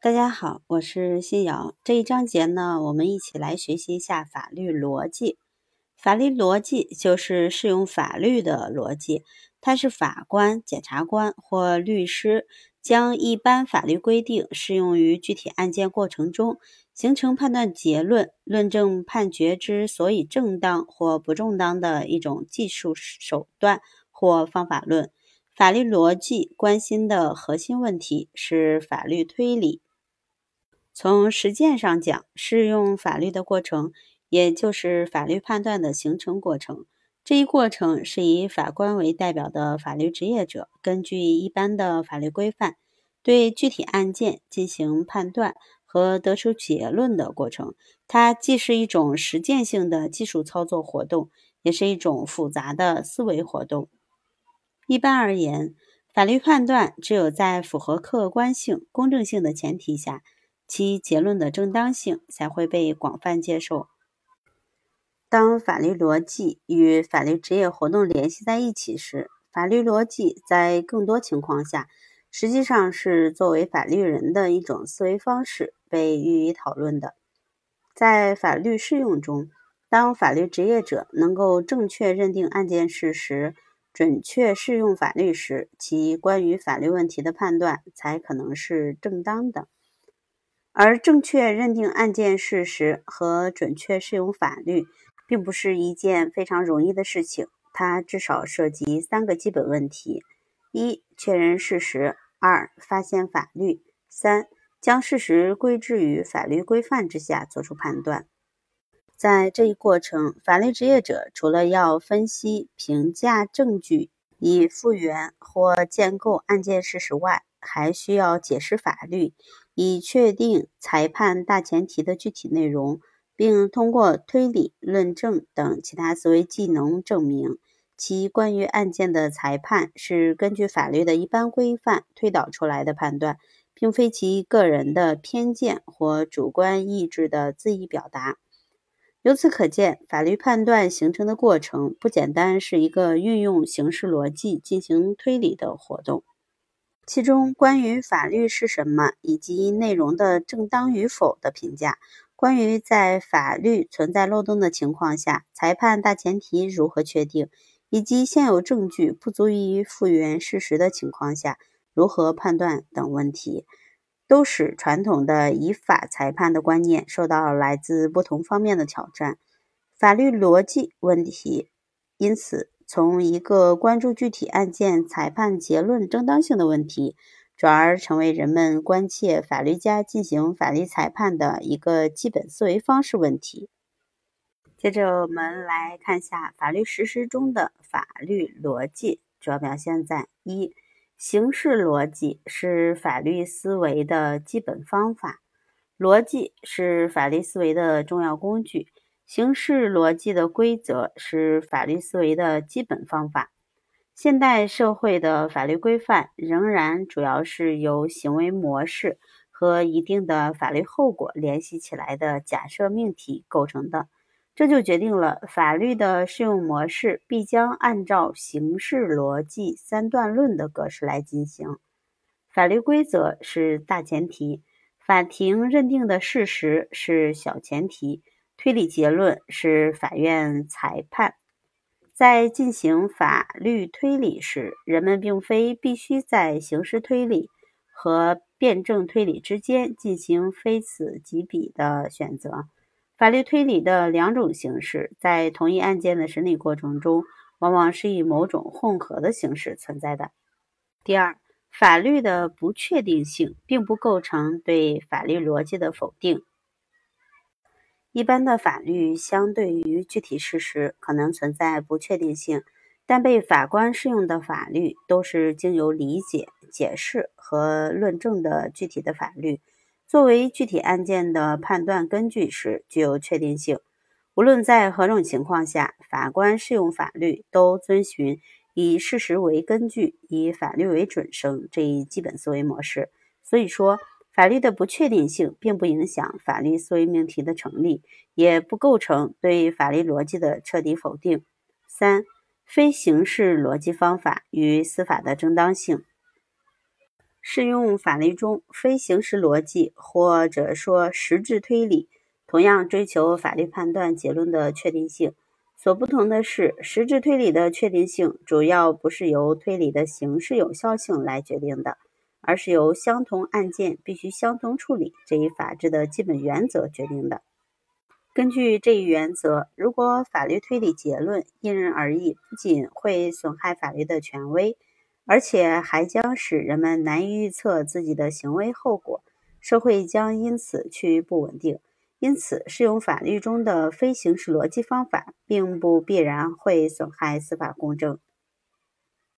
大家好，我是新瑶。这一章节呢，我们一起来学习一下法律逻辑。法律逻辑就是适用法律的逻辑，它是法官、检察官或律师将一般法律规定适用于具体案件过程中，形成判断结论、论证判决之所以正当或不正当的一种技术手段或方法论。法律逻辑关心的核心问题是法律推理。从实践上讲，适用法律的过程，也就是法律判断的形成过程。这一过程是以法官为代表的法律职业者，根据一般的法律规范，对具体案件进行判断和得出结论的过程。它既是一种实践性的技术操作活动，也是一种复杂的思维活动。一般而言，法律判断只有在符合客观性、公正性的前提下。其结论的正当性才会被广泛接受。当法律逻辑与法律职业活动联系在一起时，法律逻辑在更多情况下实际上是作为法律人的一种思维方式被予以讨论的。在法律适用中，当法律职业者能够正确认定案件事实、准确适用法律时，其关于法律问题的判断才可能是正当的。而正确认定案件事实和准确适用法律，并不是一件非常容易的事情。它至少涉及三个基本问题：一、确认事实；二、发现法律；三、将事实归置于法律规范之下作出判断。在这一过程，法律职业者除了要分析、评价证据，以复原或建构案件事实外，还需要解释法律。以确定裁判大前提的具体内容，并通过推理、论证等其他思维技能证明其关于案件的裁判是根据法律的一般规范推导出来的判断，并非其个人的偏见或主观意志的恣意表达。由此可见，法律判断形成的过程不简单是一个运用形式逻辑进行推理的活动。其中关于法律是什么以及内容的正当与否的评价，关于在法律存在漏洞的情况下，裁判大前提如何确定，以及现有证据不足以复原事实的情况下如何判断等问题，都使传统的以法裁判的观念受到来自不同方面的挑战。法律逻辑问题，因此。从一个关注具体案件裁判结论正当性的问题，转而成为人们关切法律家进行法律裁判的一个基本思维方式问题。接着，我们来看一下法律实施中的法律逻辑，主要表现在一，形式逻辑是法律思维的基本方法，逻辑是法律思维的重要工具。形式逻辑的规则是法律思维的基本方法。现代社会的法律规范仍然主要是由行为模式和一定的法律后果联系起来的假设命题构成的，这就决定了法律的适用模式必将按照形式逻辑三段论的格式来进行。法律规则是大前提，法庭认定的事实是小前提。推理结论是法院裁判。在进行法律推理时，人们并非必须在刑事推理和辩证推理之间进行非此即彼的选择。法律推理的两种形式在同一案件的审理过程中，往往是以某种混合的形式存在的。第二，法律的不确定性并不构成对法律逻辑的否定。一般的法律相对于具体事实可能存在不确定性，但被法官适用的法律都是经由理解、解释和论证的具体的法律，作为具体案件的判断根据时具有确定性。无论在何种情况下，法官适用法律都遵循以事实为根据、以法律为准绳这一基本思维模式。所以说。法律的不确定性并不影响法律思维命题的成立，也不构成对法律逻辑的彻底否定。三、非形式逻辑方法与司法的正当性。适用法律中非刑事逻辑或者说实质推理，同样追求法律判断结论的确定性。所不同的是，实质推理的确定性主要不是由推理的形式有效性来决定的，而是由相同案件必须相同处理这一法治的基本原则决定的。根据这一原则，如果法律推理结论因人而异，不仅会损害法律的权威。而且还将使人们难以预测自己的行为后果，社会将因此趋于不稳定。因此，适用法律中的非刑事逻辑方法，并不必然会损害司法公正。